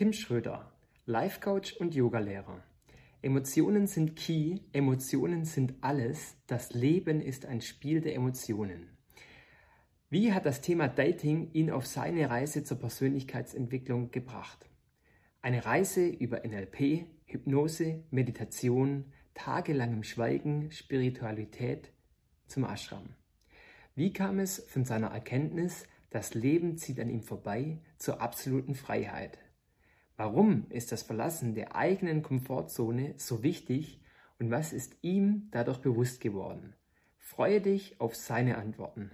Tim Schröder, Life Coach und Yogalehrer. Emotionen sind Key, Emotionen sind alles, das Leben ist ein Spiel der Emotionen. Wie hat das Thema Dating ihn auf seine Reise zur Persönlichkeitsentwicklung gebracht? Eine Reise über NLP, Hypnose, Meditation, tagelangem Schweigen, Spiritualität zum Ashram. Wie kam es von seiner Erkenntnis, das Leben zieht an ihm vorbei, zur absoluten Freiheit? Warum ist das Verlassen der eigenen Komfortzone so wichtig und was ist ihm dadurch bewusst geworden? Freue dich auf seine Antworten.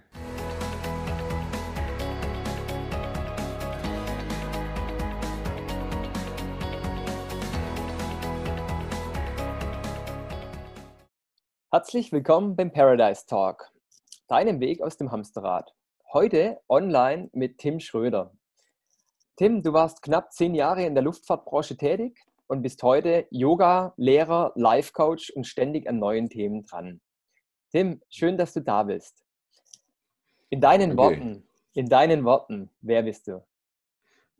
Herzlich willkommen beim Paradise Talk, deinem Weg aus dem Hamsterrad. Heute online mit Tim Schröder. Tim, du warst knapp zehn Jahre in der Luftfahrtbranche tätig und bist heute Yoga, Lehrer, Life Coach und ständig an neuen Themen dran. Tim, schön, dass du da bist. In deinen okay. Worten, in deinen Worten, wer bist du?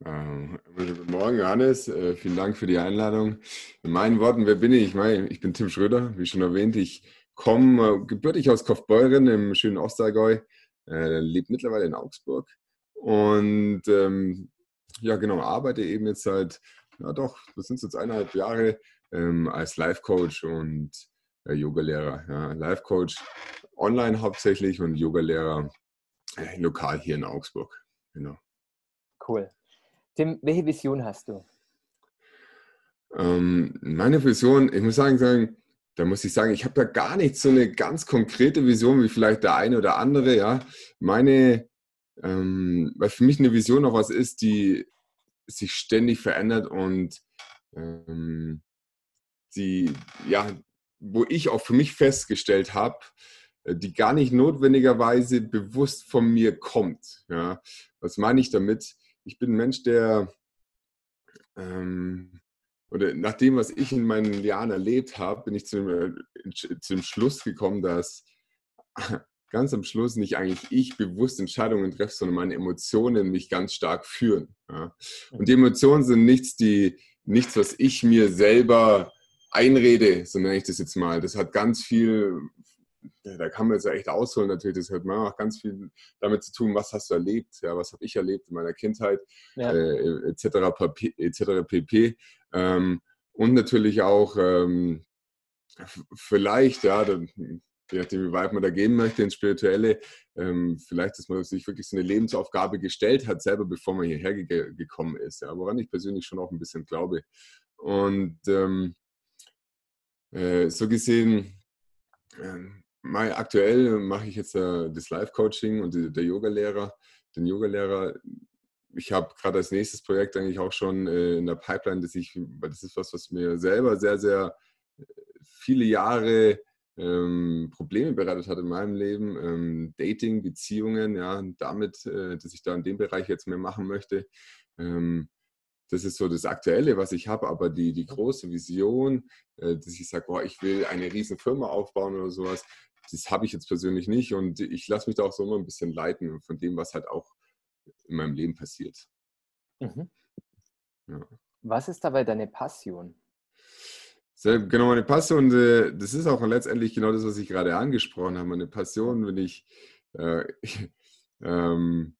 Ähm, guten Morgen, Johannes. Äh, vielen Dank für die Einladung. In meinen Worten, wer bin ich? Ich bin Tim Schröder, wie schon erwähnt. Ich komme gebürtig aus Kaufbeuren im schönen Ostallgäu, äh, lebt mittlerweile in Augsburg und ähm, ja, genau, arbeite eben jetzt seit, ja doch, das sind jetzt eineinhalb Jahre ähm, als Life-Coach und äh, Yogalehrer. Ja, Life-Coach online hauptsächlich und Yogalehrer äh, lokal hier in Augsburg. Genau. Cool. Tim, welche Vision hast du? Ähm, meine Vision, ich muss sagen, sagen da muss ich sagen, ich habe da gar nicht so eine ganz konkrete Vision wie vielleicht der eine oder andere. Ja, meine, ähm, weil für mich eine Vision auch was ist, die sich ständig verändert und ähm, die, ja, wo ich auch für mich festgestellt habe, äh, die gar nicht notwendigerweise bewusst von mir kommt. Ja, was meine ich damit? Ich bin ein Mensch, der ähm, oder nach dem, was ich in meinen Jahren erlebt habe, bin ich zu dem, äh, zu dem Schluss gekommen, dass ganz am Schluss nicht eigentlich ich bewusst Entscheidungen treffe, sondern meine Emotionen mich ganz stark führen. Ja. Und die Emotionen sind nichts, die, nichts, was ich mir selber einrede, so nenne ich das jetzt mal. Das hat ganz viel da kann man jetzt echt ausholen natürlich, das hat man auch ganz viel damit zu tun, was hast du erlebt, ja, was habe ich erlebt in meiner Kindheit, ja. äh, etc. etc. pp. Ähm, und natürlich auch ähm, vielleicht, ja, dann, je nachdem, wie weit man da gehen möchte ins Spirituelle, ähm, vielleicht, dass man sich wirklich so eine Lebensaufgabe gestellt hat, selber bevor man hierher ge gekommen ist, ja, woran ich persönlich schon auch ein bisschen glaube. Und ähm, äh, so gesehen, ähm, mal aktuell mache ich jetzt äh, das Live-Coaching und die, der Yoga-Lehrer, den Yoga-Lehrer. Ich habe gerade als nächstes Projekt eigentlich auch schon äh, in der Pipeline, dass ich, weil das ist was, was mir selber sehr, sehr äh, viele Jahre ähm, Probleme bereitet hat in meinem Leben. Ähm, Dating, Beziehungen, ja, damit, äh, dass ich da in dem Bereich jetzt mehr machen möchte. Ähm, das ist so das Aktuelle, was ich habe, aber die, die große Vision, äh, dass ich sage, boah, ich will eine riesen Firma aufbauen oder sowas, das habe ich jetzt persönlich nicht und ich lasse mich da auch so immer ein bisschen leiten von dem, was halt auch in meinem Leben passiert. Mhm. Ja. Was ist dabei deine Passion? Genau, meine Passion, äh, das ist auch letztendlich genau das, was ich gerade angesprochen habe. Meine Passion, wenn ich, äh, ähm,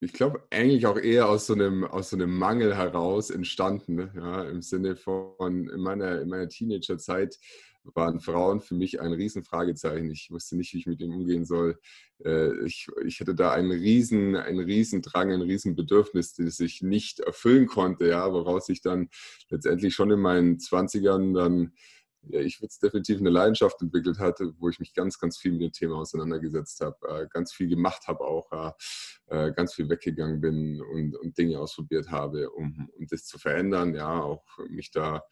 ich glaube, eigentlich auch eher aus so einem, aus so einem Mangel heraus entstanden, ja, im Sinne von in meiner, in meiner Teenagerzeit waren Frauen für mich ein Riesenfragezeichen. Ich wusste nicht, wie ich mit ihnen umgehen soll. Äh, ich, ich hatte da einen riesen, einen riesen ein riesen Bedürfnis, das ich nicht erfüllen konnte, ja, woraus ich dann letztendlich schon in meinen 20ern dann, ja, ich würde es definitiv eine Leidenschaft entwickelt hatte, wo ich mich ganz, ganz viel mit dem Thema auseinandergesetzt habe, äh, ganz viel gemacht habe auch, äh, ganz viel weggegangen bin und, und Dinge ausprobiert habe, um, um das zu verändern, ja, auch mich da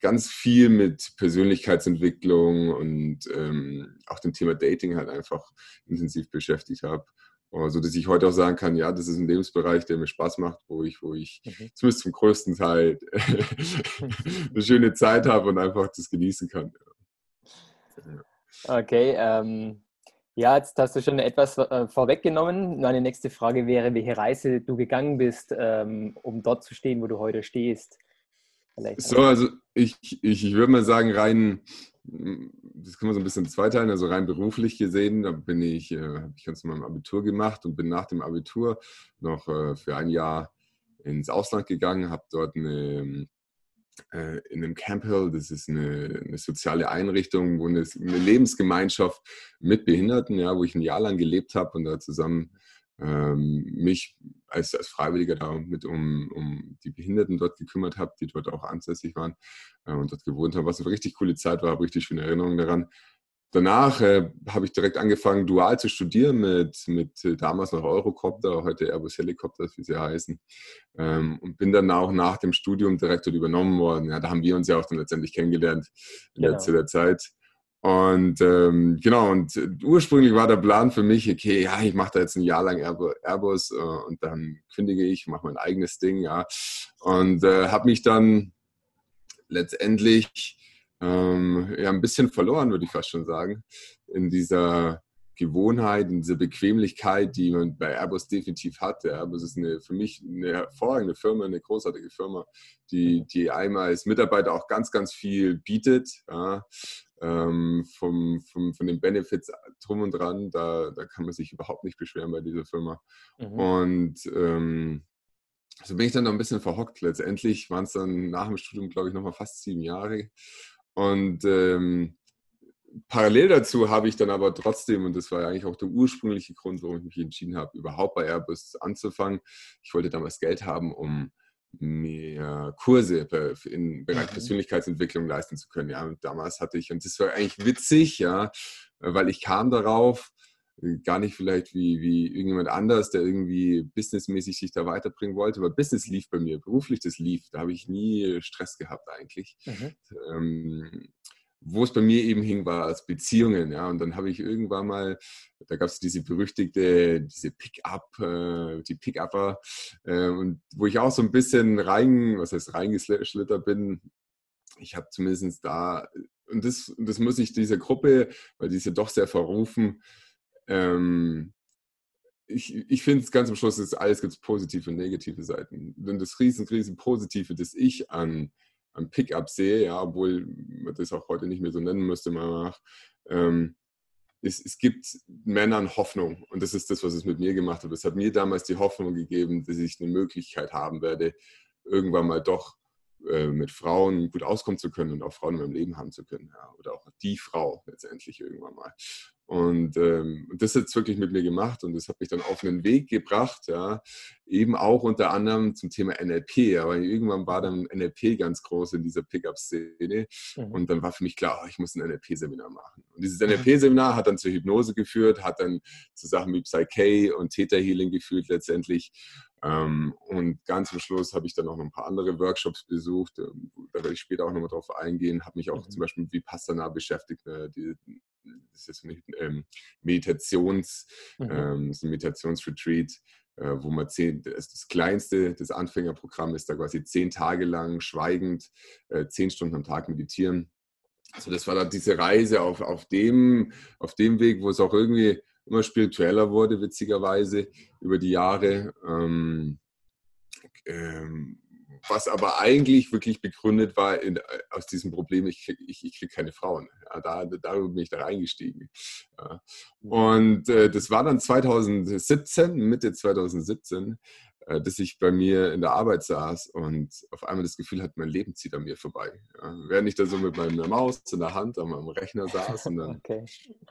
ganz viel mit Persönlichkeitsentwicklung und ähm, auch dem Thema Dating halt einfach intensiv beschäftigt habe. So also, dass ich heute auch sagen kann, ja, das ist ein Lebensbereich, der mir Spaß macht, wo ich, wo ich mhm. zumindest zum größten Teil eine schöne Zeit habe und einfach das genießen kann. Okay, ähm, Ja, jetzt hast du schon etwas äh, vorweggenommen. Meine nächste Frage wäre, welche Reise du gegangen bist, ähm, um dort zu stehen, wo du heute stehst. Vielleicht so, also ich, ich, ich würde mal sagen, rein, das kann man so ein bisschen zweiteilen, also rein beruflich gesehen, da bin ich, äh, habe ich ganz normal Abitur gemacht und bin nach dem Abitur noch äh, für ein Jahr ins Ausland gegangen, habe dort eine äh, in einem Camp Hill, das ist eine, eine soziale Einrichtung, wo eine, eine, Lebensgemeinschaft mit Behinderten, ja, wo ich ein Jahr lang gelebt habe und da zusammen ähm, mich als, als Freiwilliger da mit um, um die Behinderten dort gekümmert habe, die dort auch ansässig waren äh, und dort gewohnt haben, was eine richtig coole Zeit war, habe richtig schöne Erinnerungen daran. Danach äh, habe ich direkt angefangen, dual zu studieren mit, mit äh, damals noch Eurocopter, heute Airbus Helicopters, wie sie heißen. Ähm, und bin dann auch nach dem Studium direkt dort übernommen worden. Ja, da haben wir uns ja auch dann letztendlich kennengelernt genau. zu der Zeit. Und ähm, genau, und ursprünglich war der Plan für mich, okay, ja, ich mache da jetzt ein Jahr lang Airbus äh, und dann kündige ich, mache mein eigenes Ding, ja. Und äh, habe mich dann letztendlich ähm, ja, ein bisschen verloren, würde ich fast schon sagen, in dieser Gewohnheit, in dieser Bequemlichkeit, die man bei Airbus definitiv hat. Airbus ist eine, für mich eine hervorragende Firma, eine großartige Firma, die, die einmal als Mitarbeiter auch ganz, ganz viel bietet. Ja, ähm, vom, vom, von den Benefits drum und dran, da, da kann man sich überhaupt nicht beschweren bei dieser Firma. Mhm. Und ähm, so bin ich dann noch ein bisschen verhockt. Letztendlich waren es dann nach dem Studium, glaube ich, nochmal fast sieben Jahre. Und ähm, parallel dazu habe ich dann aber trotzdem, und das war eigentlich auch der ursprüngliche Grund, warum ich mich entschieden habe, überhaupt bei Airbus anzufangen. Ich wollte damals Geld haben, um mir Kurse im Bereich mhm. Persönlichkeitsentwicklung leisten zu können. Ja, und damals hatte ich, und das war eigentlich witzig, ja, weil ich kam darauf, gar nicht vielleicht wie, wie irgendjemand anders, der irgendwie businessmäßig sich da weiterbringen wollte, aber Business lief bei mir, beruflich das lief, da habe ich nie Stress gehabt eigentlich. Mhm. Ähm, wo es bei mir eben hing, war als Beziehungen, ja, und dann habe ich irgendwann mal, da gab es diese berüchtigte, diese Pick-up, äh, die Pick-upper, äh, und wo ich auch so ein bisschen rein, was heißt reingeschlittert bin, ich habe zumindest da, und das, das muss ich dieser Gruppe, weil die ist ja doch sehr verrufen, ähm, ich, ich finde es ganz am Schluss, ist alles gibt positive und negative Seiten. Denn das riesen, riesen Positive, das ich an, an Pickup sehe, ja, obwohl man das auch heute nicht mehr so nennen müsste, mal nach, ähm, es, es gibt Männern Hoffnung und das ist das, was es mit mir gemacht hat. Es hat mir damals die Hoffnung gegeben, dass ich eine Möglichkeit haben werde, irgendwann mal doch äh, mit Frauen gut auskommen zu können und auch Frauen in meinem Leben haben zu können. Ja, oder auch die Frau letztendlich irgendwann mal. Und ähm, das hat es wirklich mit mir gemacht und das hat mich dann auf einen Weg gebracht, ja, eben auch unter anderem zum Thema NLP. Aber irgendwann war dann NLP ganz groß in dieser Pickup-Szene mhm. und dann war für mich klar, oh, ich muss ein NLP-Seminar machen. Und dieses NLP-Seminar hat dann zur Hypnose geführt, hat dann zu Sachen wie Psyche und Theta Healing geführt letztendlich. Ähm, und ganz am Schluss habe ich dann auch noch ein paar andere Workshops besucht. Ähm, da werde ich später auch nochmal drauf eingehen. Habe mich auch mhm. zum Beispiel mit Vipassana beschäftigt, äh, die, das ist ein ähm, Meditations, mhm. ähm, ein Meditationsretreat, äh, wo man zehn, das, das kleinste, das Anfängerprogramm ist da quasi zehn Tage lang schweigend, äh, zehn Stunden am Tag meditieren. Also das war dann diese Reise auf, auf, dem, auf dem Weg, wo es auch irgendwie immer spiritueller wurde, witzigerweise, über die Jahre. Ähm, ähm, was aber eigentlich wirklich begründet war in, aus diesem Problem, ich kriege ich, ich krieg keine Frauen. Ja, da, darüber bin ich da reingestiegen. Ja. Mhm. Und äh, das war dann 2017, Mitte 2017, äh, dass ich bei mir in der Arbeit saß und auf einmal das Gefühl hatte, mein Leben zieht an mir vorbei. Ja. Während ich da so mit meiner Maus in der Hand an meinem Rechner saß und dann okay.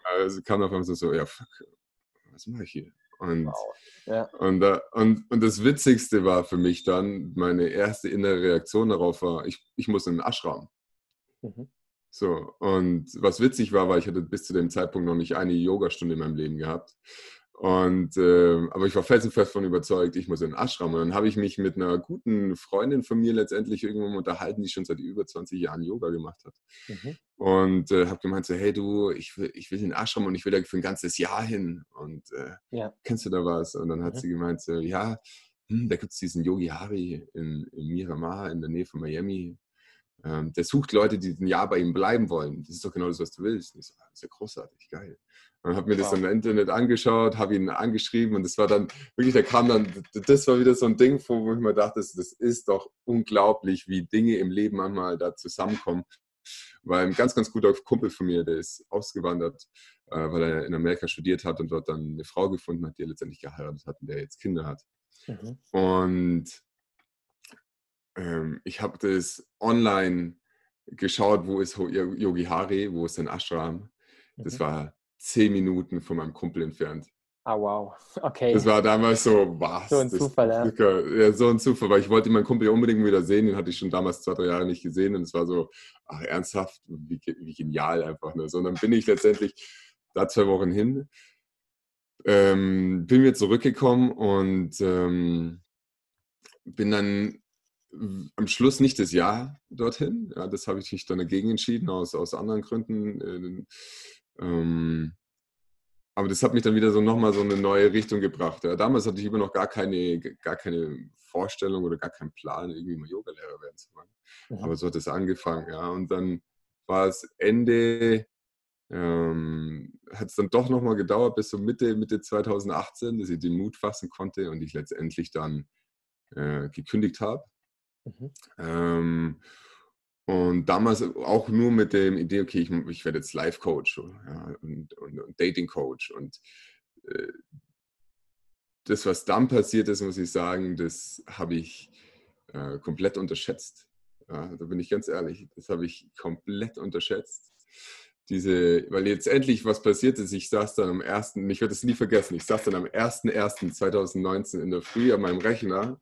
also kam auf einmal so, ja, fuck, was mache ich hier? Und, wow. ja. und, und, und das Witzigste war für mich dann, meine erste innere Reaktion darauf war, ich, ich muss in den Ashram. Mhm. So, und was witzig war, weil ich hatte bis zu dem Zeitpunkt noch nicht eine Yogastunde in meinem Leben gehabt. Und, äh, aber ich war felsenfest davon überzeugt, ich muss in den Ashram. Und dann habe ich mich mit einer guten Freundin von mir letztendlich irgendwann unterhalten, die schon seit über 20 Jahren Yoga gemacht hat. Mhm. Und äh, habe gemeint so, hey du, ich will, ich will in den Ashram und ich will da für ein ganzes Jahr hin. Und äh, ja. kennst du da was? Und dann hat mhm. sie gemeint so, ja, hm, da gibt es diesen Yogi Hari in, in Miramar in der Nähe von Miami. Ähm, der sucht Leute, die ein Jahr bei ihm bleiben wollen. Das ist doch genau das, was du willst. Und ich so, ah, das ist ja großartig, geil. Und habe mir wow. das im Internet angeschaut, habe ihn angeschrieben und das war dann wirklich, da kam dann, das war wieder so ein Ding, wo ich mir dachte, das ist doch unglaublich, wie Dinge im Leben manchmal da zusammenkommen. Weil ein ganz, ganz guter Kumpel von mir, der ist ausgewandert, äh, weil er in Amerika studiert hat und dort dann eine Frau gefunden hat, die er letztendlich geheiratet hat und der jetzt Kinder hat. Mhm. Und ähm, ich habe das online geschaut, wo ist Yogi Hari, wo ist sein Ashram. Das mhm. war zehn Minuten von meinem Kumpel entfernt. Ah, wow. Okay. Das war damals so, was? So ein Zufall, ja. ja. So ein Zufall, weil ich wollte meinen Kumpel unbedingt wieder sehen, den hatte ich schon damals zwei, drei Jahre nicht gesehen und es war so, ach, ernsthaft, wie, wie genial einfach. Ne? So, und dann bin ich letztendlich da zwei Wochen hin, ähm, bin wieder zurückgekommen und ähm, bin dann am Schluss nicht das Ja dorthin. Ja, das habe ich mich dann dagegen entschieden, aus, aus anderen Gründen. Äh, ähm, aber das hat mich dann wieder so nochmal so eine neue Richtung gebracht. Ja, damals hatte ich immer noch gar keine, gar keine Vorstellung oder gar keinen Plan, irgendwie mal Yogalehrer werden zu wollen. Mhm. Aber so hat es angefangen, ja. Und dann war es Ende, ähm, hat es dann doch nochmal gedauert, bis so Mitte, Mitte 2018, dass ich den Mut fassen konnte und ich letztendlich dann äh, gekündigt habe. Mhm. Ähm, und damals auch nur mit der Idee, okay, ich, ich werde jetzt Life-Coach ja, und, und, und Dating-Coach. Und äh, das, was dann passiert ist, muss ich sagen, das habe ich äh, komplett unterschätzt. Ja, da bin ich ganz ehrlich, das habe ich komplett unterschätzt. Diese, weil jetzt endlich was passiert ist, ich saß dann am 1., ich werde es nie vergessen, ich saß dann am 1.1.2019 in der Früh an meinem Rechner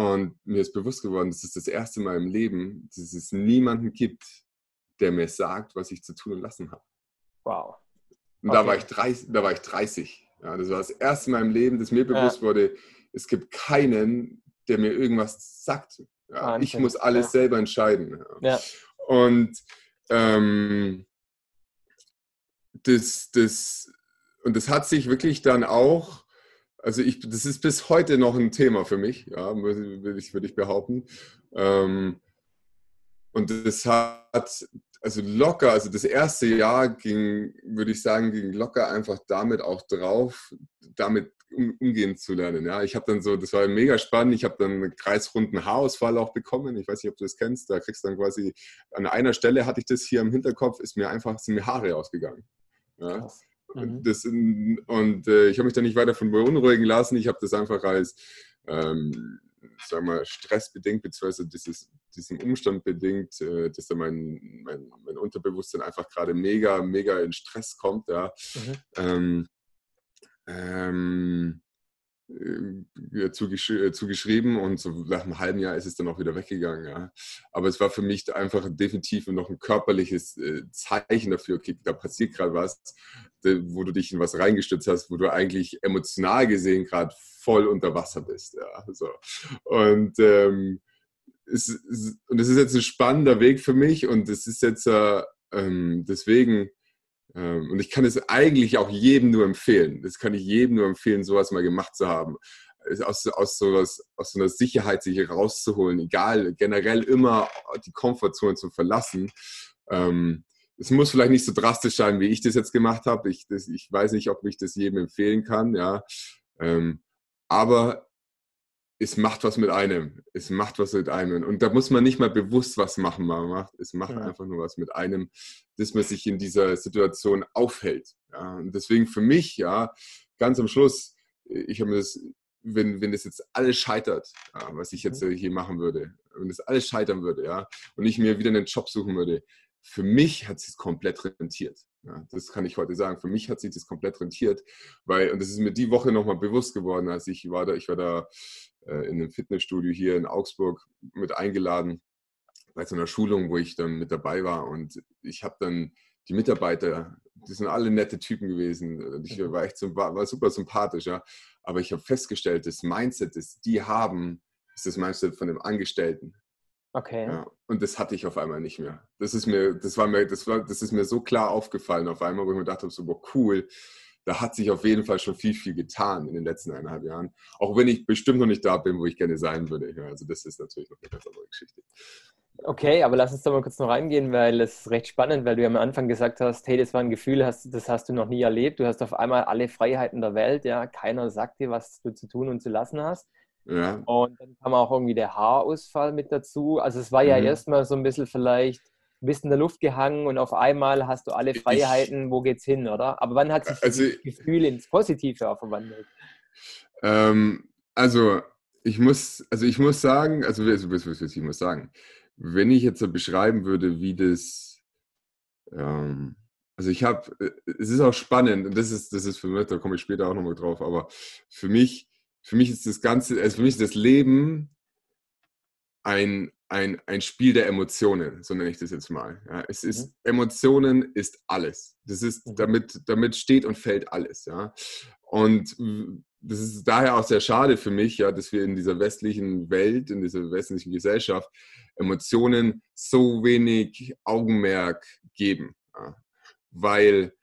und mir ist bewusst geworden, das ist das erste Mal im Leben, dass es niemanden gibt, der mir sagt, was ich zu tun und lassen habe. Wow. Und okay. da, war ich 30, da war ich 30. Ja, das war das erste Mal im Leben, dass mir bewusst ja. wurde, es gibt keinen, der mir irgendwas sagt. Ja, ich muss alles ja. selber entscheiden. Und ähm, das, das, und das hat sich wirklich dann auch also ich, das ist bis heute noch ein Thema für mich, ja, würde ich, würde ich behaupten. Ähm, und das hat, also locker, also das erste Jahr ging, würde ich sagen, ging locker einfach damit auch drauf, damit um, umgehen zu lernen. Ja, ich habe dann so, das war mega spannend. Ich habe dann einen kreisrunden Haarausfall auch bekommen. Ich weiß nicht, ob du das kennst. Da kriegst du dann quasi an einer Stelle hatte ich das hier im Hinterkopf, ist mir einfach sind mir Haare ausgegangen. Ja. Krass. Mhm. Das, und äh, ich habe mich da nicht weiter von beunruhigen lassen. Ich habe das einfach als, ähm, sag mal, stressbedingt, beziehungsweise dieses, diesem Umstand bedingt, äh, dass da mein, mein, mein, Unterbewusstsein einfach gerade mega, mega in Stress kommt. Ja. Mhm. Ähm, ähm, äh, zugesch äh, zugeschrieben und so nach einem halben Jahr ist es dann auch wieder weggegangen. Ja. Aber es war für mich einfach definitiv noch ein körperliches äh, Zeichen dafür, okay, da passiert gerade was, wo du dich in was reingestützt hast, wo du eigentlich emotional gesehen gerade voll unter Wasser bist. Ja. So. Und ähm, es, und es ist jetzt ein spannender Weg für mich und es ist jetzt äh, ähm, deswegen und ich kann es eigentlich auch jedem nur empfehlen. Das kann ich jedem nur empfehlen, sowas mal gemacht zu haben. Aus, aus, sowas, aus so einer Sicherheit sich rauszuholen, egal, generell immer die Komfortzone zu verlassen. Ähm, es muss vielleicht nicht so drastisch sein, wie ich das jetzt gemacht habe. Ich, ich weiß nicht, ob ich das jedem empfehlen kann, ja. Ähm, aber es macht was mit einem. Es macht was mit einem. Und da muss man nicht mal bewusst was machen, man macht. Es macht ja. einfach nur was mit einem, dass man sich in dieser Situation aufhält. Ja, und deswegen für mich, ja, ganz am Schluss, ich habe mir das, wenn, wenn das jetzt alles scheitert, ja, was ich jetzt mhm. hier machen würde, wenn das alles scheitern würde, ja, und ich mir wieder einen Job suchen würde, für mich hat es sich komplett rentiert. Ja, das kann ich heute sagen. Für mich hat sich das komplett rentiert, weil, und das ist mir die Woche nochmal bewusst geworden, als ich war da, ich war da äh, in einem Fitnessstudio hier in Augsburg mit eingeladen bei so einer Schulung, wo ich dann mit dabei war und ich habe dann die Mitarbeiter, die sind alle nette Typen gewesen. Ich mhm. war echt war super sympathisch, ja. Aber ich habe festgestellt, das Mindset, das die haben, ist das Mindset von dem Angestellten. Okay. Ja, und das hatte ich auf einmal nicht mehr. Das ist mir, das war mir, das war, das ist mir so klar aufgefallen auf einmal, wo ich mir dachte, so, boah, cool, da hat sich auf jeden Fall schon viel, viel getan in den letzten eineinhalb Jahren. Auch wenn ich bestimmt noch nicht da bin, wo ich gerne sein würde. Ja, also das ist natürlich noch eine ganz andere Geschichte. Okay, aber lass uns da mal kurz noch reingehen, weil es ist recht spannend, weil du ja am Anfang gesagt hast, hey, das war ein Gefühl, das hast du noch nie erlebt. Du hast auf einmal alle Freiheiten der Welt, ja, keiner sagt dir, was du zu tun und zu lassen hast. Ja. Und dann kam auch irgendwie der Haarausfall mit dazu. Also es war ja mhm. erstmal so ein bisschen vielleicht ein bisschen in der Luft gehangen und auf einmal hast du alle Freiheiten, ich, wo geht's hin, oder? Aber wann hat sich also, das Gefühl ins Positive auch verwandelt? Ähm, also ich muss, also ich muss sagen, also ich muss sagen, wenn ich jetzt so beschreiben würde, wie das, ähm, also ich habe, äh, es ist auch spannend und das ist, das ist für mich, da komme ich später auch nochmal drauf, aber für mich, für mich ist das Ganze, also für mich ist das Leben ein, ein, ein Spiel der Emotionen, so nenne ich das jetzt mal. Ja, es ist, mhm. Emotionen ist alles. Das ist, mhm. damit, damit steht und fällt alles, ja. Und das ist daher auch sehr schade für mich, ja, dass wir in dieser westlichen Welt, in dieser westlichen Gesellschaft Emotionen so wenig Augenmerk geben. Ja. Weil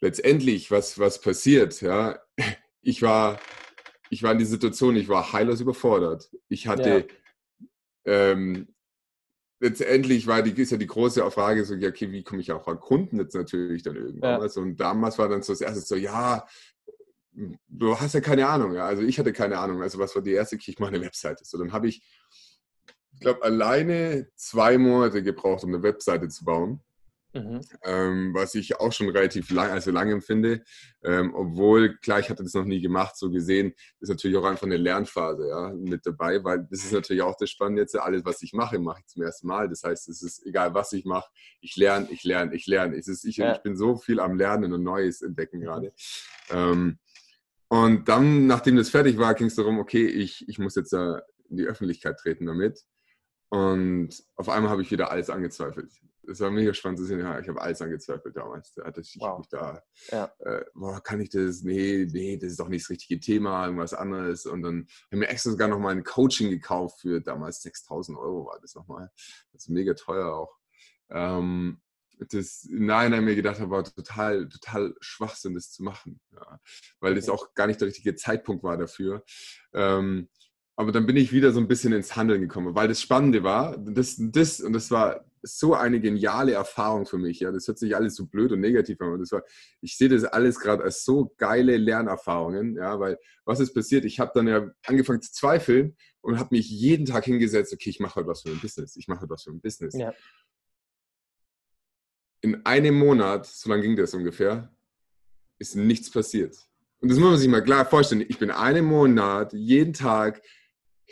letztendlich, was, was passiert, ja, ich war, ich war in die Situation, ich war heillos überfordert. Ich hatte, ja. ähm, letztendlich war die, ist ja die große Frage so, ja, okay, wie komme ich auch an Kunden jetzt natürlich dann irgendwann? Ja. Also, und damals war dann so das erste so, ja, du hast ja keine Ahnung. Ja? Also ich hatte keine Ahnung. Also was war die erste? Ich mache eine Webseite. So, dann habe ich, ich glaube, alleine zwei Monate gebraucht, um eine Webseite zu bauen. Mhm. Ähm, was ich auch schon relativ lang, also lang empfinde, ähm, obwohl, klar, ich hatte das noch nie gemacht, so gesehen, ist natürlich auch einfach eine Lernphase ja, mit dabei, weil das ist natürlich auch das Spannende jetzt, alles, was ich mache, mache ich zum ersten Mal. Das heißt, es ist egal, was ich mache, ich lerne, ich lerne, ich lerne. Ich, ich, ja. ich bin so viel am Lernen und Neues entdecken mhm. gerade. Ähm, und dann, nachdem das fertig war, ging es darum, okay, ich, ich muss jetzt in die Öffentlichkeit treten damit. Und auf einmal habe ich wieder alles angezweifelt. Das war mega spannend zu sehen. Ja, ich habe alles angezweifelt damals. Da hatte ich wow. mich da, ja. äh, boah, kann ich das? Nee, nee, das ist doch nicht das richtige Thema, irgendwas anderes. Und dann habe ich mir extra sogar nochmal ein Coaching gekauft für damals 6000 Euro war das nochmal. Das ist mega teuer auch. Ähm, das im Nachhinein mir gedacht habe, war total, total Schwachsinn, das zu machen. Ja. Weil das auch gar nicht der richtige Zeitpunkt war dafür. Ähm, aber dann bin ich wieder so ein bisschen ins Handeln gekommen, weil das Spannende war, das, das und das war so eine geniale Erfahrung für mich. Ja, das hört sich alles so blöd und negativ an. Das war, ich sehe das alles gerade als so geile Lernerfahrungen. Ja, weil was ist passiert? Ich habe dann ja angefangen zu zweifeln und habe mich jeden Tag hingesetzt. Okay, ich mache heute was für ein Business. Ich mache heute was für ein Business. Ja in einem Monat, so lange ging das ungefähr, ist nichts passiert. Und das muss man sich mal klar vorstellen. Ich bin einen Monat, jeden Tag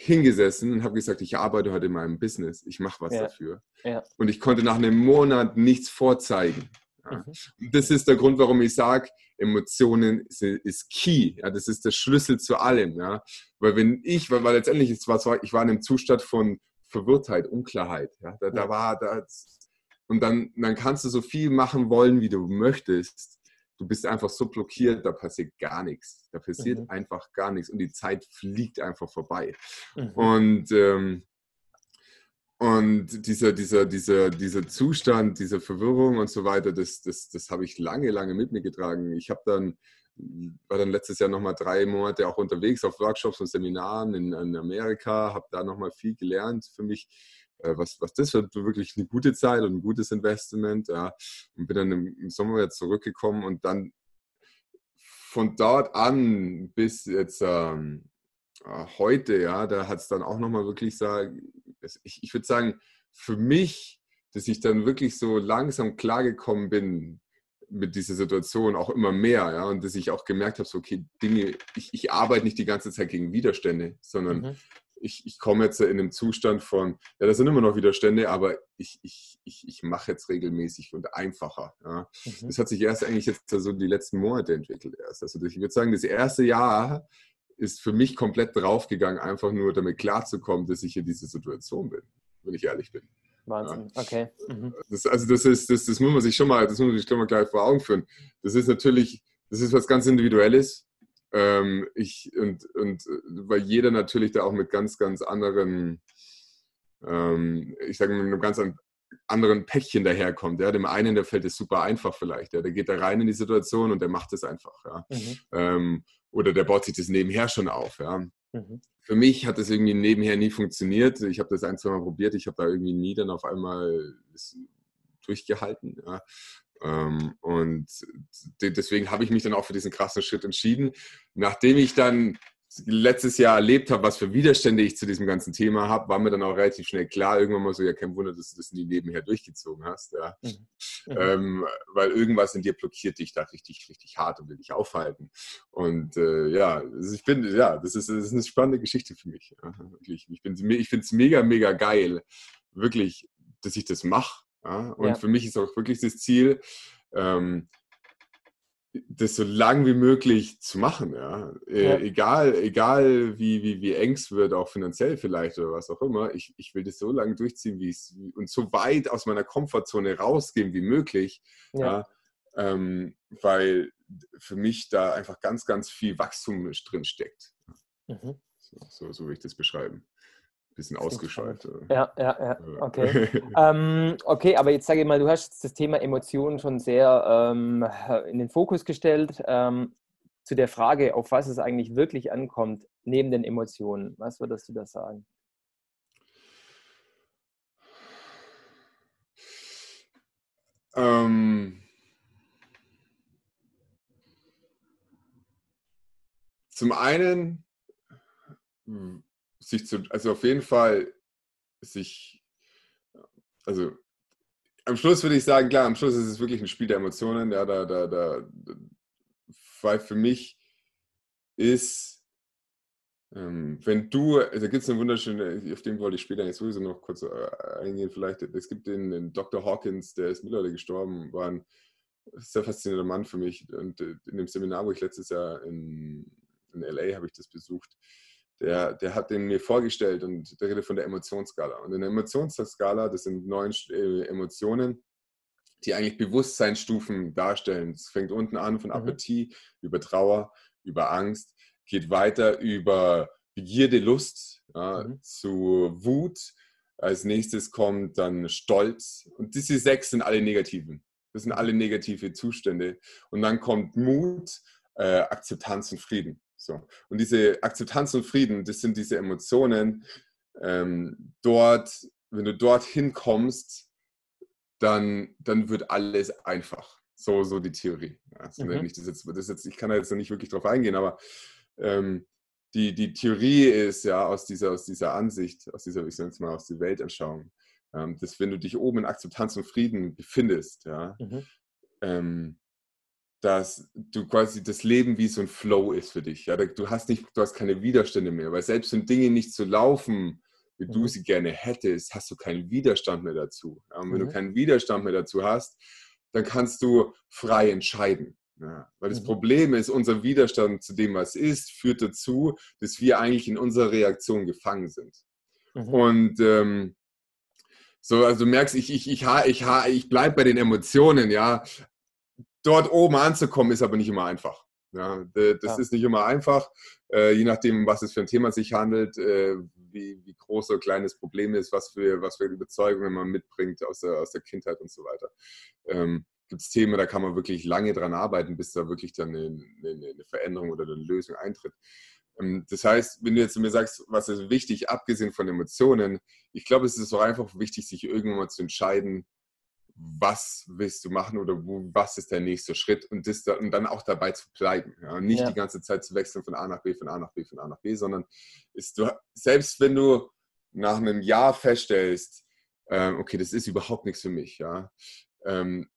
hingesessen und habe gesagt, ich arbeite heute in meinem Business, ich mache was ja. dafür. Ja. Und ich konnte nach einem Monat nichts vorzeigen. Ja. Mhm. Das ist der Grund, warum ich sage, Emotionen ist, key. Ja, das ist der Schlüssel zu allem. Ja, weil wenn ich, weil, weil letztendlich es war, ich war in einem Zustand von Verwirrtheit, Unklarheit. Ja, da, da war, da, und dann, dann kannst du so viel machen wollen, wie du möchtest. Du bist einfach so blockiert, da passiert gar nichts. Da passiert mhm. einfach gar nichts und die Zeit fliegt einfach vorbei. Mhm. Und, ähm, und dieser, dieser, dieser, dieser Zustand, diese Verwirrung und so weiter, das, das, das habe ich lange, lange mit mir getragen. Ich habe dann, war dann letztes Jahr nochmal drei Monate auch unterwegs auf Workshops und Seminaren in, in Amerika, habe da nochmal viel gelernt für mich was, was das wird wirklich eine gute Zeit und ein gutes Investment. Ja. Und bin dann im, Sommer wieder zurückgekommen und dann von dort an bis jetzt ähm, äh, heute, ja, da hat es dann auch nochmal wirklich sagen, ich, ich würde sagen, für mich, dass ich dann wirklich so langsam klargekommen bin mit dieser Situation auch immer mehr, ja, und dass ich auch gemerkt habe, so, okay, Dinge, ich, ich arbeite nicht die ganze Zeit gegen Widerstände, sondern mhm ich, ich komme jetzt in einem Zustand von, ja, das sind immer noch Widerstände, aber ich, ich, ich, ich mache jetzt regelmäßig und einfacher. Ja. Mhm. Das hat sich erst eigentlich jetzt so die letzten Monate entwickelt erst. Also ich würde sagen, das erste Jahr ist für mich komplett draufgegangen, einfach nur damit klarzukommen, dass ich in dieser Situation bin, wenn ich ehrlich bin. Wahnsinn, ja. okay. Mhm. Das, also das ist, das, das muss man sich schon mal, das muss man sich schon mal gleich vor Augen führen. Das ist natürlich, das ist was ganz Individuelles. Ähm, ich, und, und äh, weil jeder natürlich da auch mit ganz, ganz anderen, ähm, ich sage mit einem ganz anderen Päckchen daherkommt. Ja. Dem einen, der fällt es super einfach vielleicht. Ja. Der geht da rein in die Situation und der macht es einfach. Ja. Mhm. Ähm, oder der baut sich das nebenher schon auf. Ja. Mhm. Für mich hat das irgendwie nebenher nie funktioniert. Ich habe das ein, zwei Mal probiert. Ich habe da irgendwie nie dann auf einmal durchgehalten. Ja. Ähm, und deswegen habe ich mich dann auch für diesen krassen Schritt entschieden. Nachdem ich dann letztes Jahr erlebt habe, was für Widerstände ich zu diesem ganzen Thema habe, war mir dann auch relativ schnell klar, irgendwann mal so, ja, kein Wunder, dass du das nie nebenher durchgezogen hast. Ja. Mhm. Mhm. Ähm, weil irgendwas in dir blockiert dich da richtig, richtig hart und will dich aufhalten. Und äh, ja, ich bin, ja, das ist, das ist eine spannende Geschichte für mich. Ja, wirklich. Ich, ich finde es mega, mega geil, wirklich, dass ich das mache. Ja. Und ja. für mich ist auch wirklich das Ziel, ähm, das so lang wie möglich zu machen, ja. Äh, ja. Egal, egal wie, wie, wie eng es wird, auch finanziell vielleicht oder was auch immer. Ich, ich will das so lange durchziehen, wie es und so weit aus meiner Komfortzone rausgehen wie möglich. Ja ähm, weil für mich da einfach ganz, ganz viel Wachstum drin steckt. Mhm. So, so, so will ich das beschreiben bisschen ausgeschaltet. Ja, ja, ja, okay. ähm, okay, aber jetzt sage ich mal, du hast das Thema Emotionen schon sehr ähm, in den Fokus gestellt. Ähm, zu der Frage, auf was es eigentlich wirklich ankommt, neben den Emotionen. Was würdest du da sagen? Ähm, zum einen hm, sich zu, also auf jeden Fall sich, also am Schluss würde ich sagen, klar, am Schluss ist es wirklich ein Spiel der Emotionen, ja, da, da, da, weil für mich ist, ähm, wenn du, also da gibt es eine wunderschöne, auf den wollte ich später jetzt sowieso noch kurz äh, eingehen, vielleicht, es gibt den, den Dr. Hawkins, der ist mittlerweile gestorben, war ein sehr faszinierender Mann für mich und äh, in dem Seminar, wo ich letztes Jahr in, in LA habe ich das besucht, der, der hat den mir vorgestellt und der redet von der Emotionsskala. Und in der Emotionsskala, das sind neun äh, Emotionen, die eigentlich Bewusstseinsstufen darstellen. Es fängt unten an von mhm. Apathie, mhm. über Trauer, über Angst, geht weiter über Begierde, Lust ja, mhm. zu Wut. Als nächstes kommt dann Stolz. Und diese sechs sind alle negativen. Das sind alle negative Zustände. Und dann kommt Mut, äh, Akzeptanz und Frieden. So. Und diese Akzeptanz und Frieden, das sind diese Emotionen. Ähm, dort, wenn du dorthin kommst, dann, dann wird alles einfach. So, so die Theorie. Ja, so mhm. ich, das jetzt, das jetzt, ich kann da jetzt noch nicht wirklich drauf eingehen, aber ähm, die, die Theorie ist ja aus dieser, aus dieser Ansicht, aus dieser, ich sage jetzt mal, aus der Weltanschauung, ähm, dass wenn du dich oben in Akzeptanz und Frieden befindest, ja, mhm. ähm, dass du quasi das Leben wie so ein Flow ist für dich. Ja, du hast nicht, du hast keine Widerstände mehr, weil selbst wenn Dinge nicht so laufen, wie mhm. du sie gerne hättest, hast du keinen Widerstand mehr dazu. Ja, und wenn mhm. du keinen Widerstand mehr dazu hast, dann kannst du frei entscheiden. Ja, weil das mhm. Problem ist, unser Widerstand zu dem, was ist, führt dazu, dass wir eigentlich in unserer Reaktion gefangen sind. Mhm. Und ähm, so, also du merkst, ich, ich, ich, ich, ich bleibe bei den Emotionen, ja, dort oben anzukommen, ist aber nicht immer einfach. Ja, das ja. ist nicht immer einfach, äh, je nachdem, was es für ein Thema sich handelt, äh, wie, wie groß oder kleines Problem ist, was für, was für Überzeugungen man mitbringt aus der, aus der Kindheit und so weiter. Ähm, Gibt es Themen, da kann man wirklich lange dran arbeiten, bis da wirklich dann eine, eine, eine Veränderung oder eine Lösung eintritt. Ähm, das heißt, wenn du jetzt mir sagst, was ist wichtig, abgesehen von Emotionen, ich glaube, es ist auch einfach wichtig, sich irgendwann mal zu entscheiden, was willst du machen oder wo, was ist der nächste Schritt und, das, und dann auch dabei zu bleiben. Ja? Nicht ja. die ganze Zeit zu wechseln von A nach B, von A nach B, von A nach B, sondern ist du, selbst wenn du nach einem Jahr feststellst, ähm, okay, das ist überhaupt nichts für mich, ja. Ähm,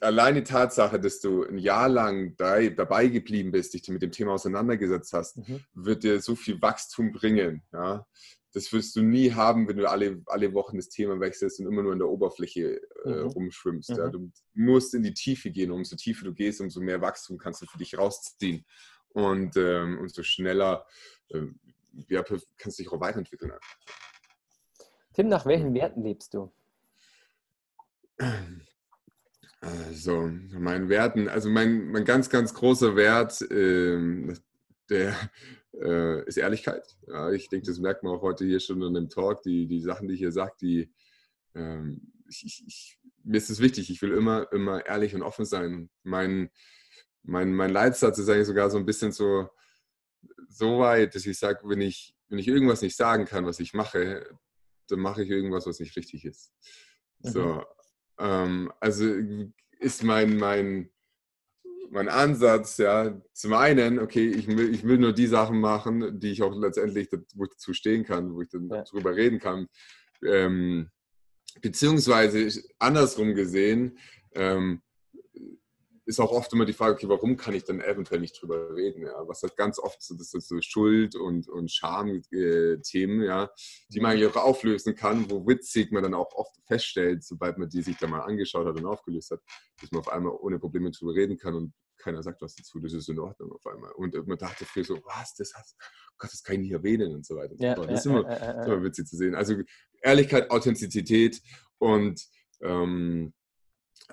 allein die Tatsache, dass du ein Jahr lang dabei, dabei geblieben bist, dich mit dem Thema auseinandergesetzt hast, mhm. wird dir so viel Wachstum bringen, ja, das wirst du nie haben, wenn du alle, alle Wochen das Thema wechselst und immer nur in der Oberfläche äh, mhm. rumschwimmst. Mhm. Ja. Du musst in die Tiefe gehen. Umso tiefer du gehst, umso mehr Wachstum kannst du für dich rausziehen. Und ähm, umso schneller äh, ja, kannst du dich auch weiterentwickeln. Tim, nach welchen Werten lebst du? Also, mein Werten, also mein, mein ganz, ganz großer Wert, äh, der äh, ist Ehrlichkeit. Ja, ich denke, das merkt man auch heute hier schon in dem Talk. Die, die Sachen, die ich hier sage, die, ähm, ich, ich, mir ist es wichtig, ich will immer, immer ehrlich und offen sein. Mein, mein, mein Leitsatz ist eigentlich sogar so ein bisschen so, so weit, dass ich sage, wenn ich, wenn ich irgendwas nicht sagen kann, was ich mache, dann mache ich irgendwas, was nicht richtig ist. Mhm. So, ähm, also ist mein, mein, mein Ansatz, ja, zum einen, okay, ich will, ich will nur die Sachen machen, die ich auch letztendlich, wo ich dazu stehen kann, wo ich dann ja. darüber reden kann. Ähm, beziehungsweise andersrum gesehen, ähm, ist auch oft immer die Frage, okay, warum kann ich dann eventuell nicht drüber reden? Ja? Was halt ganz oft so, das sind so Schuld- und, und Scham-Themen, ja, die man eigentlich auch auflösen kann, wo witzig man dann auch oft feststellt, sobald man die sich dann mal angeschaut hat und aufgelöst hat, dass man auf einmal ohne Probleme drüber reden kann und keiner sagt was dazu, das ist in Ordnung auf einmal. Und man dachte früher so, was, das hast, Gott, das kann ich nicht erwähnen und so weiter. Und ja, so das ist, immer, äh, ist immer witzig zu sehen. Also Ehrlichkeit, Authentizität und ähm,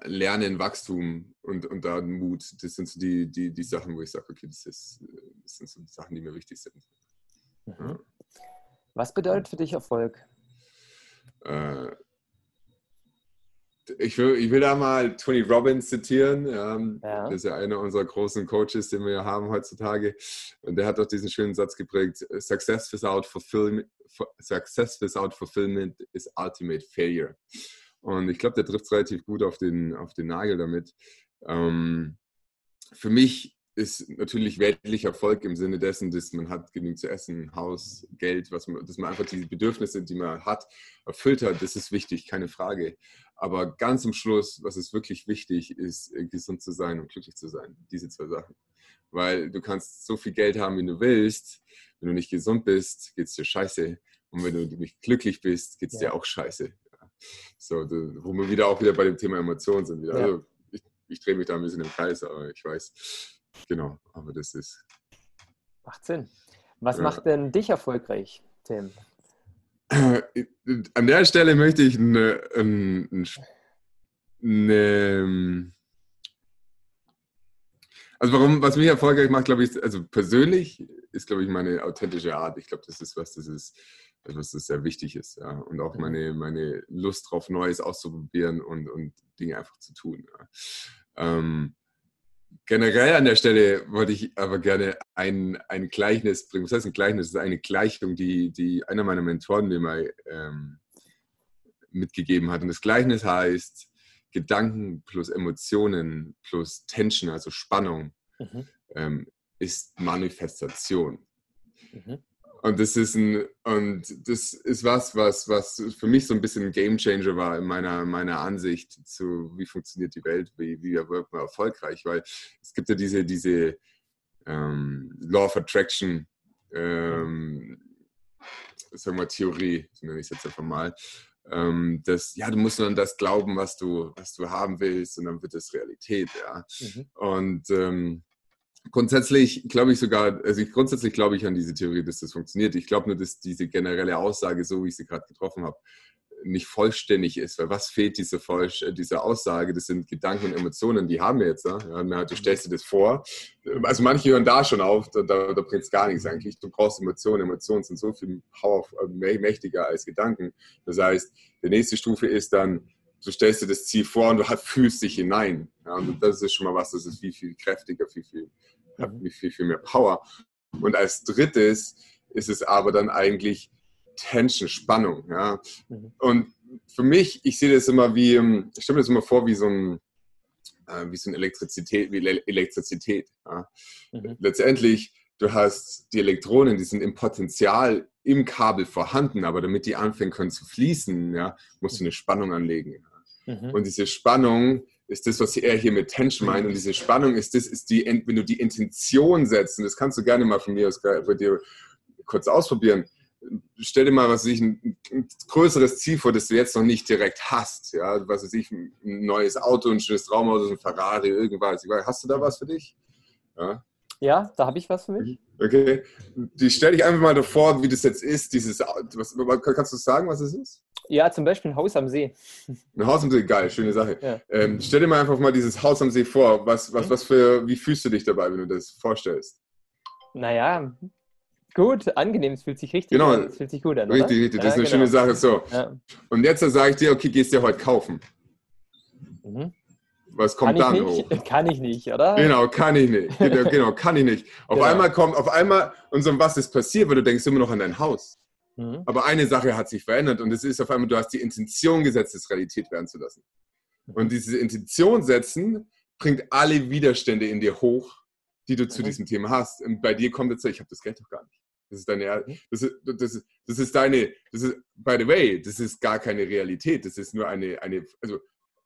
Lernen, Wachstum und, und da Mut, das sind so die, die, die Sachen, wo ich sage, okay, das, ist, das sind so die Sachen, die mir wichtig sind. Mhm. Ja. Was bedeutet für dich Erfolg? Äh, ich, will, ich will da mal Tony Robbins zitieren. Ähm, ja. Das ist ja einer unserer großen Coaches, den wir haben heutzutage. Und der hat auch diesen schönen Satz geprägt: Success without fulfillment, success without fulfillment is ultimate failure. Und ich glaube, der trifft es relativ gut auf den, auf den Nagel damit. Ähm, für mich ist natürlich weltlicher Erfolg im Sinne dessen, dass man hat genügend zu essen, Haus, Geld, was man, dass man einfach die Bedürfnisse, die man hat, erfüllt hat. Das ist wichtig, keine Frage. Aber ganz am Schluss, was ist wirklich wichtig, ist äh, gesund zu sein und glücklich zu sein. Diese zwei Sachen. Weil du kannst so viel Geld haben, wie du willst. Wenn du nicht gesund bist, geht es dir scheiße. Und wenn du nicht glücklich bist, geht es ja. dir auch scheiße. So, wo wir wieder auch wieder bei dem Thema Emotionen sind. Wieder. Ja. Also ich, ich drehe mich da ein bisschen im Kreis, aber ich weiß, genau, aber das ist. Macht Sinn. Was ja. macht denn dich erfolgreich, Tim? An der Stelle möchte ich eine, eine, eine also warum, was mich erfolgreich macht, glaube ich, also persönlich ist, glaube ich, meine authentische Art. Ich glaube, das ist was, das ist etwas, das sehr wichtig ist. Ja. Und auch meine, meine Lust drauf, Neues auszuprobieren und, und Dinge einfach zu tun. Ja. Ähm, generell an der Stelle wollte ich aber gerne ein, ein Gleichnis bringen. Was heißt ein Gleichnis? Das ist eine Gleichung, die, die einer meiner Mentoren mir mal ähm, mitgegeben hat. Und das Gleichnis heißt, Gedanken plus Emotionen plus Tension, also Spannung, mhm. ähm, ist Manifestation. Mhm. Und das ist ein, und das ist was, was, was für mich so ein bisschen ein Game Changer war in meiner, meiner Ansicht zu, wie funktioniert die Welt, wie, wie wird man erfolgreich, weil es gibt ja diese, diese ähm, Law of Attraction, ähm, sagen wir Theorie, so nenne ich es jetzt einfach mal, ähm, dass, ja, du musst nur an das glauben, was du, was du haben willst und dann wird es Realität, ja. Mhm. Und ähm, grundsätzlich glaube ich sogar, also ich, grundsätzlich glaube ich an diese Theorie, dass das funktioniert. Ich glaube nur, dass diese generelle Aussage, so wie ich sie gerade getroffen habe, nicht vollständig ist. Weil was fehlt dieser, Vollst dieser Aussage? Das sind Gedanken und Emotionen, die haben wir jetzt. Ja? du stellst dir das vor. Also manche hören da schon auf, da, da, da bringt es gar nichts eigentlich. Du brauchst Emotionen. Emotionen sind so viel mächtiger als Gedanken. Das heißt, die nächste Stufe ist dann, du stellst dir das Ziel vor und du fühlst dich hinein. Ja, und das ist schon mal was, das ist viel, viel kräftiger, viel, viel mhm. viel, viel mehr Power. Und als drittes ist es aber dann eigentlich Tension, Spannung. Ja? Mhm. Und für mich, ich sehe das immer wie, ähm, ich stelle mir das immer vor wie so ein, äh, wie so eine Elektrizität, wie Elektrizität. Ja? Mhm. Letztendlich, du hast die Elektronen, die sind im Potenzial im Kabel vorhanden, aber damit die anfangen können zu fließen, ja, musst du eine Spannung anlegen. Mhm. Und diese Spannung ist das, was er hier mit Tension meint. Und diese Spannung ist das, ist die, wenn du die Intention setzt, und das kannst du gerne mal von mir aus bei dir kurz ausprobieren. Stell dir mal, was ich ein, ein, größeres Ziel vor, das du jetzt noch nicht direkt hast. Ja, was weiß ich, ein neues Auto, ein schönes Traumauto, ein Ferrari, irgendwas. Hast du da was für dich? Ja, ja da habe ich was für mich. Okay. Die stell dich einfach mal davor, wie das jetzt ist. Dieses, was, kannst du sagen, was es ist? Ja, zum Beispiel ein Haus am See. Ein Haus am See, geil, schöne Sache. Ja. Ähm, stell dir mal einfach mal dieses Haus am See vor. Was, was, mhm. was für, wie fühlst du dich dabei, wenn du das vorstellst? Naja, gut, angenehm, es fühlt sich richtig genau. an. Es fühlt sich gut an. Richtig, oder? richtig, das ja, ist eine genau. schöne Sache. So. Ja. Und jetzt sage ich dir, okay, gehst du dir heute kaufen. Mhm. Was kommt kann dann hoch? Kann ich nicht, oder? Genau, kann ich nicht. Genau, genau kann ich nicht. Auf Genau. einmal kommt, auf einmal, und so was ist passiert, weil du denkst immer noch an dein Haus. Mhm. Aber eine Sache hat sich verändert und es ist auf einmal, du hast die Intention gesetzt, es Realität werden zu lassen. Und diese Intention setzen bringt alle Widerstände in dir hoch, die du zu Mhm. diesem Thema hast. Und bei dir kommt jetzt, ich habe das Geld doch gar nicht. Das ist deine, Mhm. das ist, das ist, das ist deine, das ist, by the way, das ist gar keine Realität. Das ist nur eine, eine, also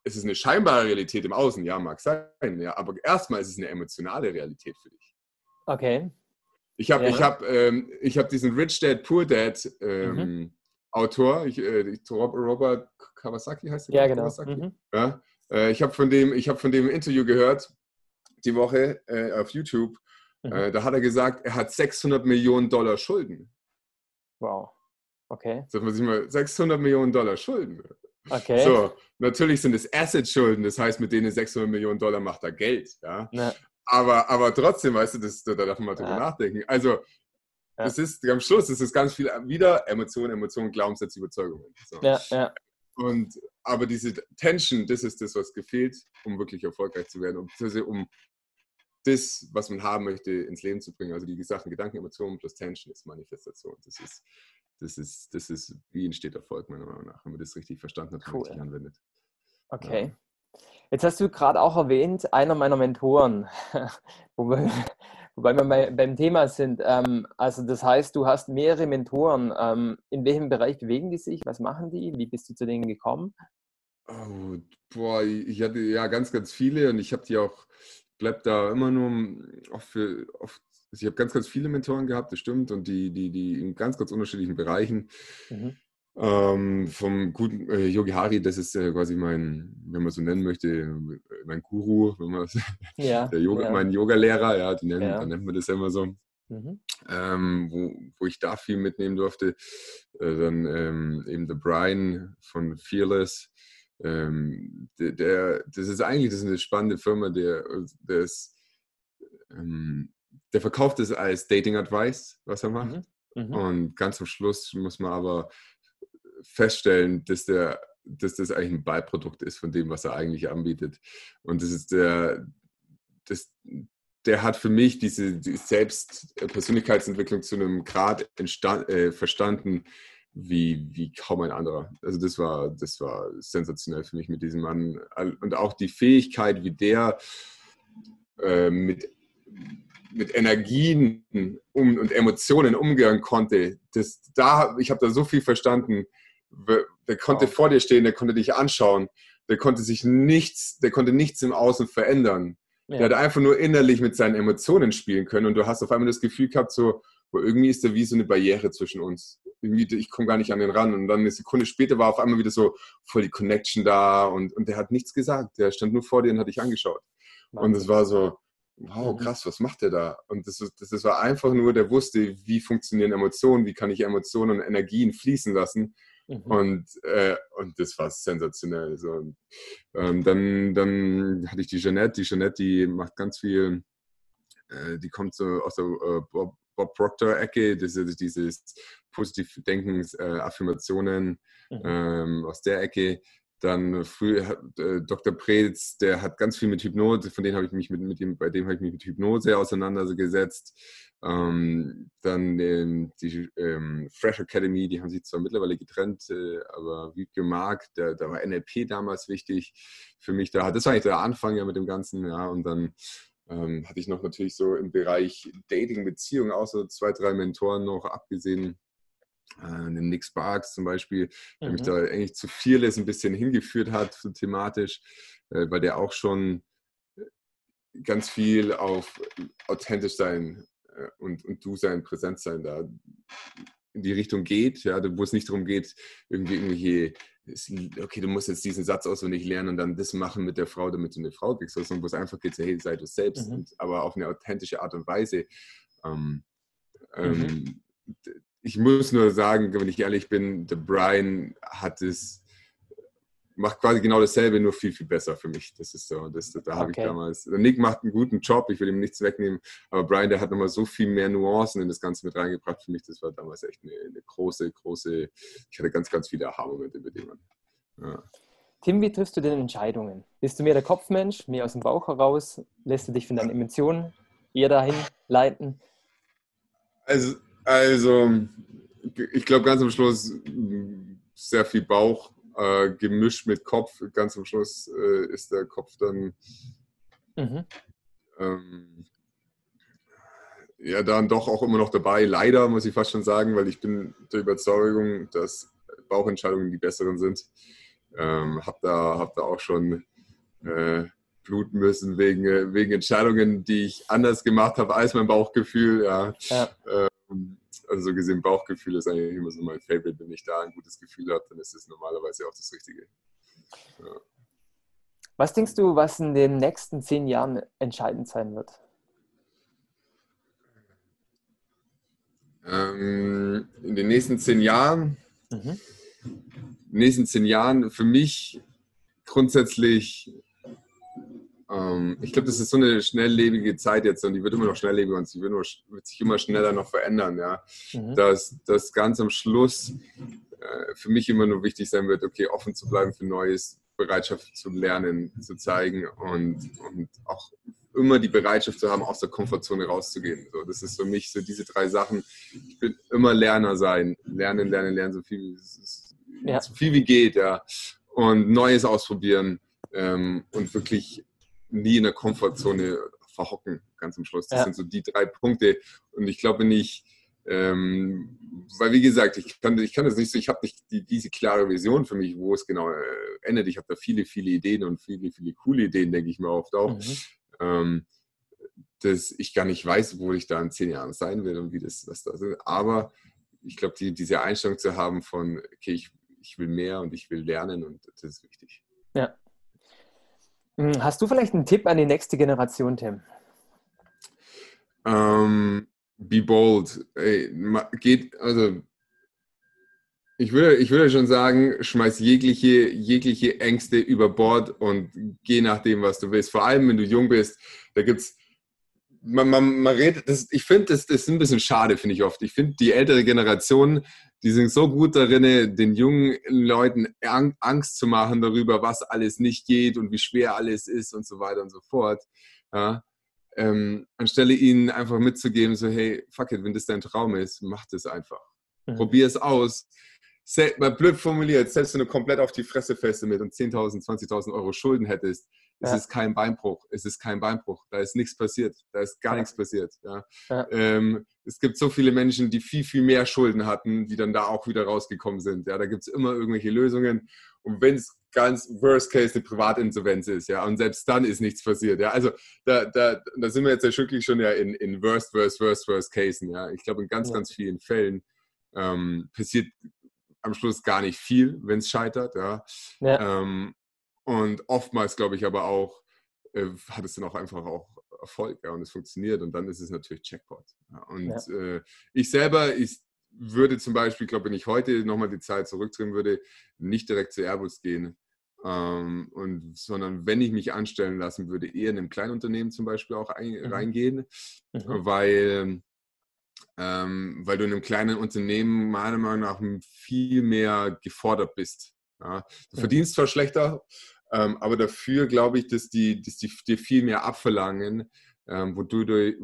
es ist eine scheinbare Realität im Außen, ja, mag sein, ja, aber erstmal ist es eine emotionale Realität für dich. Okay. Ich habe Ja. ich hab, ähm, ich hab diesen Rich Dad, Poor Dad ähm, Mhm. Autor, ich, äh, Robert Kawasaki heißt der? Ja, genau. Kawasaki? Mhm. Ja? Äh, ich habe von, dem- ich hab von dem Interview gehört, die Woche äh, auf YouTube. Mhm. Äh, da hat er gesagt, er hat 600 Millionen Dollar Schulden. Wow. Okay. Sagt man sich mal, 600 Millionen Dollar Schulden. Okay. So, natürlich sind es Asset-Schulden, das heißt, mit denen 600 Millionen Dollar macht er Geld. Ja? Aber, aber trotzdem, weißt du, das, da darf man mal drüber Ja. nachdenken. Also, Ja. das ist am Schluss, das ist ganz viel wieder Emotionen, Emotionen, Glaubenssätze, Überzeugungen. So. ja, ja. Und, aber diese Tension, das ist das, was gefehlt, um wirklich erfolgreich zu werden, um, um das, was man haben möchte, ins Leben zu bringen. Also die Sachen, Gedanken, Emotionen plus Tension ist Manifestation. Das ist, das ist, das ist, wie entsteht Erfolg, meiner Meinung nach, wenn man das richtig verstanden hat und Cool. richtig anwendet. Okay. Jetzt hast du gerade auch erwähnt, einer meiner Mentoren, wobei, wobei wir bei, beim Thema sind. Ähm, also das heißt, du hast mehrere Mentoren. Ähm, in welchem Bereich bewegen die sich? Was machen die? Wie bist du zu denen gekommen? Oh, boah, ich hatte ja ganz, ganz viele und ich habe die auch, bleib da immer nur auch für, oft, also ich habe ganz, ganz viele Mentoren gehabt, das stimmt, und die, die, die in ganz, ganz unterschiedlichen Bereichen. Mhm. Ähm, vom guten äh, Yogi Hari, das ist äh, quasi mein, wenn man so nennen möchte, mein Guru, wenn man, Ja. der Yoga, ja. mein Yoga-Lehrer, ja, die nennen, Ja. dann nennt man das ja immer so Mhm. ähm, wo, wo ich da viel mitnehmen durfte. Äh, dann ähm, eben der Brian von Fearless. Ähm, der, der, das ist eigentlich das ist eine spannende Firma, der, der, ist, ähm, der verkauft es als Dating Advice, was er macht. Mhm. Mhm. Und ganz am Schluss muss man aber feststellen, dass, der, dass das eigentlich ein Beiprodukt ist von dem, was er eigentlich anbietet. Und das ist der, das, der hat für mich diese, die Selbstpersönlichkeitsentwicklung zu einem Grad entstand, äh, verstanden, wie, wie kaum ein anderer. Also das war, das war sensationell für mich mit diesem Mann. Und auch die Fähigkeit, wie der äh, mit, mit Energien um, und Emotionen umgehen konnte, das, da, ich habe da so viel verstanden. Der konnte Wow. vor dir stehen, der konnte dich anschauen, der konnte sich nichts, der konnte nichts im Außen verändern. Ja. Der hat einfach nur innerlich mit seinen Emotionen spielen können und du hast auf einmal das Gefühl gehabt, so, wo irgendwie ist da wie so eine Barriere zwischen uns. Irgendwie, ich komme gar nicht an den ran. Und dann eine Sekunde später war auf einmal wieder so voll die Connection da und, und der hat nichts gesagt. Der stand nur vor dir und hat dich angeschaut. Und es Wahnsinn. war so, wow, Mhm. krass, was macht der da? Und das, das, das war einfach nur, der wusste, wie funktionieren Emotionen, wie kann ich Emotionen und Energien fließen lassen. Mhm. Und, äh, und das war sensationell. So. Ähm, dann, dann hatte ich die Jeanette. Die Jeanette, die macht ganz viel, äh, die kommt so aus der äh, Bob, Bob Proctor-Ecke, ist dieses positiv Denkens, äh, Affirmationen Mhm. ähm, aus der Ecke. Dann früher hat, äh, Dr. Preetz, der hat ganz viel mit Hypnose, von denen habe ich mich mit, mit dem, bei dem habe ich mich mit Hypnose auseinandergesetzt. Ähm, dann ähm, die ähm, Fresh Academy, die haben sich zwar mittlerweile getrennt, äh, aber Wiebke Mark, da, da war NLP damals wichtig für mich. Da, das war eigentlich der Anfang ja mit dem Ganzen, ja, und dann ähm, hatte ich noch natürlich so im Bereich Dating, Beziehung auch so zwei, drei Mentoren noch, abgesehen äh, den Nick Sparks zum Beispiel, der mich Mhm. da eigentlich zu vieles ein bisschen hingeführt hat, so thematisch, äh, weil der auch schon ganz viel auf authentisch sein äh, und, und du sein, präsent sein da in die Richtung geht, ja, wo es nicht darum geht, irgendwie irgendwelche, okay, du musst jetzt diesen Satz auswendig lernen und dann das machen mit der Frau, damit du eine Frau kriegst, sondern wo es einfach geht, hey, sei du selbst, Mhm. und, aber auf eine authentische Art und Weise. Ähm, Mhm. ähm, ich muss nur sagen, wenn ich ehrlich bin, der Brian hat es, macht quasi genau dasselbe, nur viel, viel besser für mich. Das ist so, das, da habe ich Okay. damals, der Nick macht einen guten Job, ich will ihm nichts wegnehmen, aber Brian, der hat nochmal so viel mehr Nuancen in das Ganze mit reingebracht für mich. Das war damals echt eine, eine große, große, ich hatte ganz, ganz viele Aha-Momente mit dem. Ja. Tim, wie triffst du denn Entscheidungen? Bist du mehr der Kopfmensch, mehr aus dem Bauch heraus? Lässt du dich von deinen Emotionen eher dahin leiten? Also, also ich glaube ganz am Schluss sehr viel Bauch äh, gemischt mit Kopf. Ganz am Schluss äh, ist der Kopf dann mhm. ähm, ja dann doch auch immer noch dabei. Leider muss ich fast schon sagen, weil ich bin der Überzeugung, dass Bauchentscheidungen die besseren sind. Ähm, hab da, hab da auch schon äh, bluten müssen wegen, wegen Entscheidungen, die ich anders gemacht habe als mein Bauchgefühl. Ja. ja. Ähm, also so gesehen, Bauchgefühl ist eigentlich immer so mein Favorite. Wenn ich da ein gutes Gefühl habe, dann ist es normalerweise auch das Richtige. Ja. Was denkst du, was in den nächsten zehn Jahren entscheidend sein wird? Ähm, in den nächsten zehn Jahren mhm nächsten zehn Jahren für mich grundsätzlich, ähm, ich glaube, das ist so eine schnelllebige Zeit jetzt und die wird immer noch schnelllebiger und sie wird, nur, wird sich immer schneller noch verändern. Ja? Mhm. Dass das ganz am Schluss äh, für mich immer nur wichtig sein wird, okay, offen zu bleiben für Neues, Bereitschaft zu lernen, zu zeigen und, und auch immer die Bereitschaft zu haben, aus der Komfortzone rauszugehen. So, das ist für mich so diese drei Sachen. Ich will immer Lerner sein. Lernen, lernen, lernen, so viel, ja. so viel wie geht, ja. Und Neues ausprobieren ähm, und wirklich nie in der Komfortzone verhocken, ganz am Schluss. Das ja. sind so die drei Punkte. Und ich glaube nicht, ähm, weil wie gesagt, ich kann, ich kann das nicht so, ich habe nicht die, diese klare Vision für mich, wo es genau äh, endet. Ich habe da viele, viele Ideen und viele, viele coole Ideen, denke ich mir oft auch. Mhm ähm, dass ich gar nicht weiß, wo ich da in zehn Jahren sein will und wie das, was das ist. Aber ich glaube, die, diese Einstellung zu haben von, okay, ich, ich will mehr und ich will lernen und das ist wichtig. Ja. Hm, hast du vielleicht einen Tipp an die nächste Generation, Tim? Ähm, be bold. Ey, geht, also ich würde, ich würde schon sagen, schmeiß jegliche, jegliche Ängste über Bord und geh nach dem, was du willst. Vor allem, wenn du jung bist, da gibt's man, man, man redet, das, ich finde, das, das ist ein bisschen schade, finde ich oft. Ich finde, die ältere Generation, die sind so gut darin, den jungen Leuten Angst zu machen darüber, was alles nicht geht und wie schwer alles ist und so weiter und so fort. Ja, ähm, anstelle ihnen einfach mitzugeben, so, hey, fuck it, wenn das dein Traum ist, mach das einfach. Mhm. Probier es aus mal blöd formuliert, selbst wenn du komplett auf die Fresse fällst damit und 10.000, 20.000 Euro Schulden hättest, ja. es ist kein Beinbruch. Es ist kein Beinbruch. Da ist nichts passiert. Da ist gar ja. nichts passiert. Ja. ja. Ähm, es gibt so viele Menschen, die viel, viel mehr Schulden hatten, die dann da auch wieder rausgekommen sind. Ja, da gibt es immer irgendwelche Lösungen. Und wenn es ganz worst case eine Privatinsolvenz ist, ja, und selbst dann ist nichts passiert. Ja, also da, da, da sind wir jetzt ja wirklich schon ja in, in worst, worst, worst, worst cases. Ja, ich glaube, in ganz, ganz vielen Fällen ähm, passiert am Schluss gar nicht viel, wenn es scheitert. Ja. ja. Ähm, und oftmals, glaube ich, aber auch, äh, hat es dann auch einfach auch Erfolg ja, und es funktioniert und dann ist es natürlich Checkpot. Ja. Und ja. äh, ich selber, ich würde zum Beispiel, glaube wenn ich heute nochmal die Zeit zurückdrehen würde, nicht direkt zu Airbus gehen, ähm, und, sondern wenn ich mich anstellen lassen würde, eher in einem Kleinunternehmen zum Beispiel auch ein, mhm. reingehen, mhm. weil ähm, weil du in einem kleinen Unternehmen meiner Meinung nach viel mehr gefordert bist. Ja? Du verdienst zwar schlechter, ähm, aber dafür glaube ich, dass die, dass die dir viel mehr abverlangen, ähm, wodurch,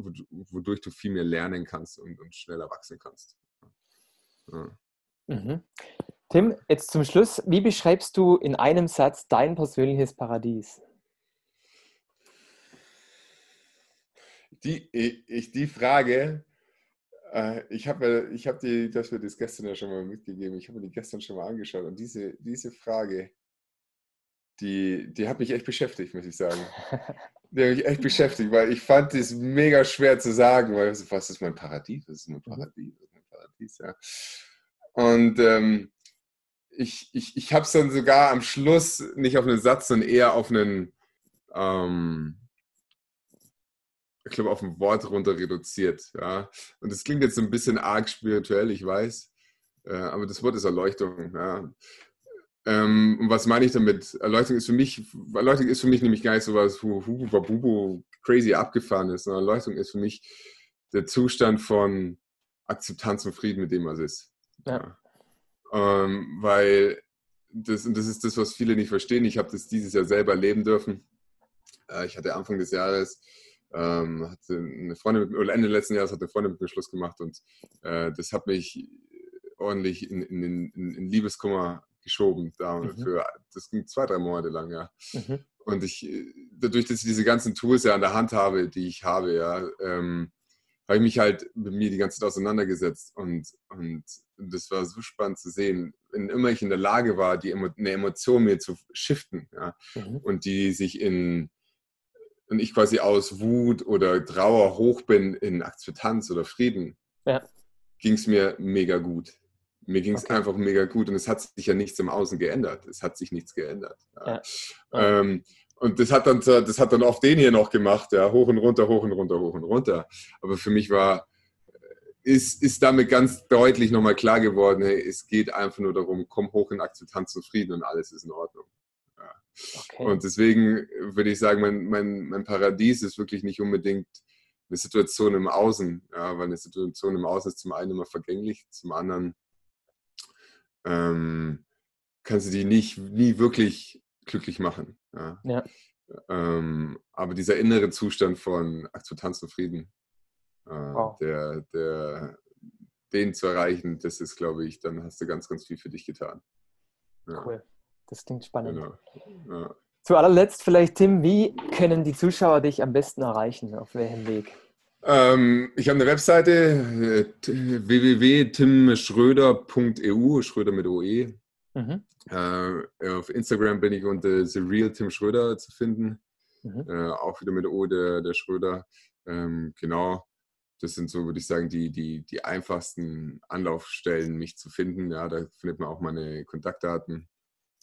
wodurch, du viel mehr lernen kannst und, und schneller wachsen kannst. Ja. Mhm. Tim, jetzt zum Schluss, wie beschreibst du in einem Satz dein persönliches Paradies? Die, ich, die Frage äh, ich habe ich hab die, das wird das gestern ja schon mal mitgegeben, ich habe mir die gestern schon mal angeschaut und diese, diese Frage, die, die hat mich echt beschäftigt, muss ich sagen. Die hat mich echt beschäftigt, weil ich fand es mega schwer zu sagen, weil was ist mein Paradies? Was ist mein mhm. Paradies? Was ist mein Paradies? Ja. Und ähm, ich, ich, ich habe es dann sogar am Schluss nicht auf einen Satz, sondern eher auf einen, ähm, ich glaube, auf ein Wort runter reduziert. Ja? Und das klingt jetzt ein bisschen arg spirituell, ich weiß, äh, aber das Wort ist Erleuchtung. Ja? Ähm, und was meine ich damit? Erleuchtung ist für mich, Erleuchtung ist für mich nämlich gar nicht so was, wo Hubu crazy abgefahren ist, sondern Erleuchtung ist für mich der Zustand von Akzeptanz und Frieden mit dem, was ist. Ja. Ja. Ähm, weil das, und das ist das, was viele nicht verstehen. Ich habe das dieses Jahr selber erleben dürfen. Äh, ich hatte Anfang des Jahres ähm, hatte eine Freundin, oder Ende letzten Jahres hat eine Freundin mit mir Schluss gemacht und äh, das hat mich ordentlich in, in, in, in Liebeskummer geschoben. Da mhm. für, das ging zwei, drei Monate lang, ja. Mhm. Und ich, dadurch, dass ich diese ganzen Tools ja an der Hand habe, die ich habe, ja, ähm, habe ich mich halt mit mir die ganze Zeit auseinandergesetzt und, und das war so spannend zu sehen, wenn immer ich in der Lage war, die Emo eine Emotion mir zu shiften ja, mhm. und die sich in und ich quasi aus Wut oder Trauer hoch bin in Akzeptanz oder Frieden, ja. ging es mir mega gut. Mir ging es okay. einfach mega gut und es hat sich ja nichts im Außen geändert. Es hat sich nichts geändert. Ja. Ja. Ähm, und das hat dann, das hat dann auch den hier noch gemacht, ja, hoch und runter, hoch und runter, hoch und runter. Aber für mich war, ist, ist damit ganz deutlich nochmal klar geworden, hey, es geht einfach nur darum, komm hoch in Akzeptanz und Frieden und alles ist in Ordnung. Ja. Okay. Und deswegen würde ich sagen, mein, mein, mein Paradies ist wirklich nicht unbedingt eine Situation im Außen, ja, weil eine Situation im Außen ist zum einen immer vergänglich, zum anderen ähm, kannst du die nicht, nie wirklich glücklich machen. Ja. ja. Ähm, aber dieser innere Zustand von Akzeptanz und Frieden, äh, wow. der, der, den zu erreichen, das ist, glaube ich, dann hast du ganz, ganz viel für dich getan. Ja. Cool. Das klingt spannend. Genau. Ja. Zu allerletzt vielleicht, Tim, wie können die Zuschauer dich am besten erreichen? Auf welchem Weg? Ähm, ich habe eine Webseite äh, www.timschröder.eu, Schröder mit OE. Mhm. Äh, auf Instagram bin ich unter The Real Tim Schröder zu finden. Mhm. Äh, auch wieder mit O, der, der Schröder. Ähm, genau, das sind so, würde ich sagen, die, die, die einfachsten Anlaufstellen, mich zu finden. Ja, da findet man auch meine Kontaktdaten.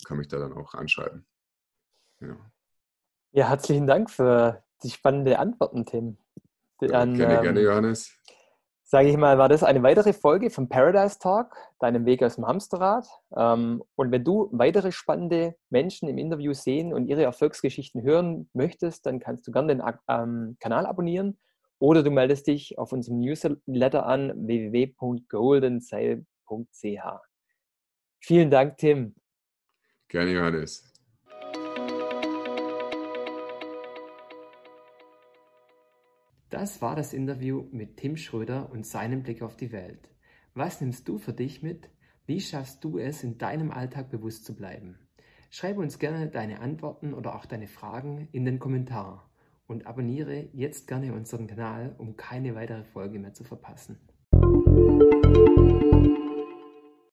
Kann mich da dann auch anschreiben. Ja, ja herzlichen Dank für die spannenden Antworten, Tim. Dann, gerne, ähm, gerne, Johannes. Sage ich mal, war das eine weitere Folge vom Paradise Talk, deinem Weg aus dem Hamsterrad. Ähm, und wenn du weitere spannende Menschen im Interview sehen und ihre Erfolgsgeschichten hören möchtest, dann kannst du gerne den ähm, Kanal abonnieren oder du meldest dich auf unserem Newsletter an www.goldensail.ch. Vielen Dank, Tim. Gerne, Johannes. Das war das Interview mit Tim Schröder und seinem Blick auf die Welt. Was nimmst du für dich mit? Wie schaffst du es, in deinem Alltag bewusst zu bleiben? Schreibe uns gerne deine Antworten oder auch deine Fragen in den Kommentar und abonniere jetzt gerne unseren Kanal, um keine weitere Folge mehr zu verpassen.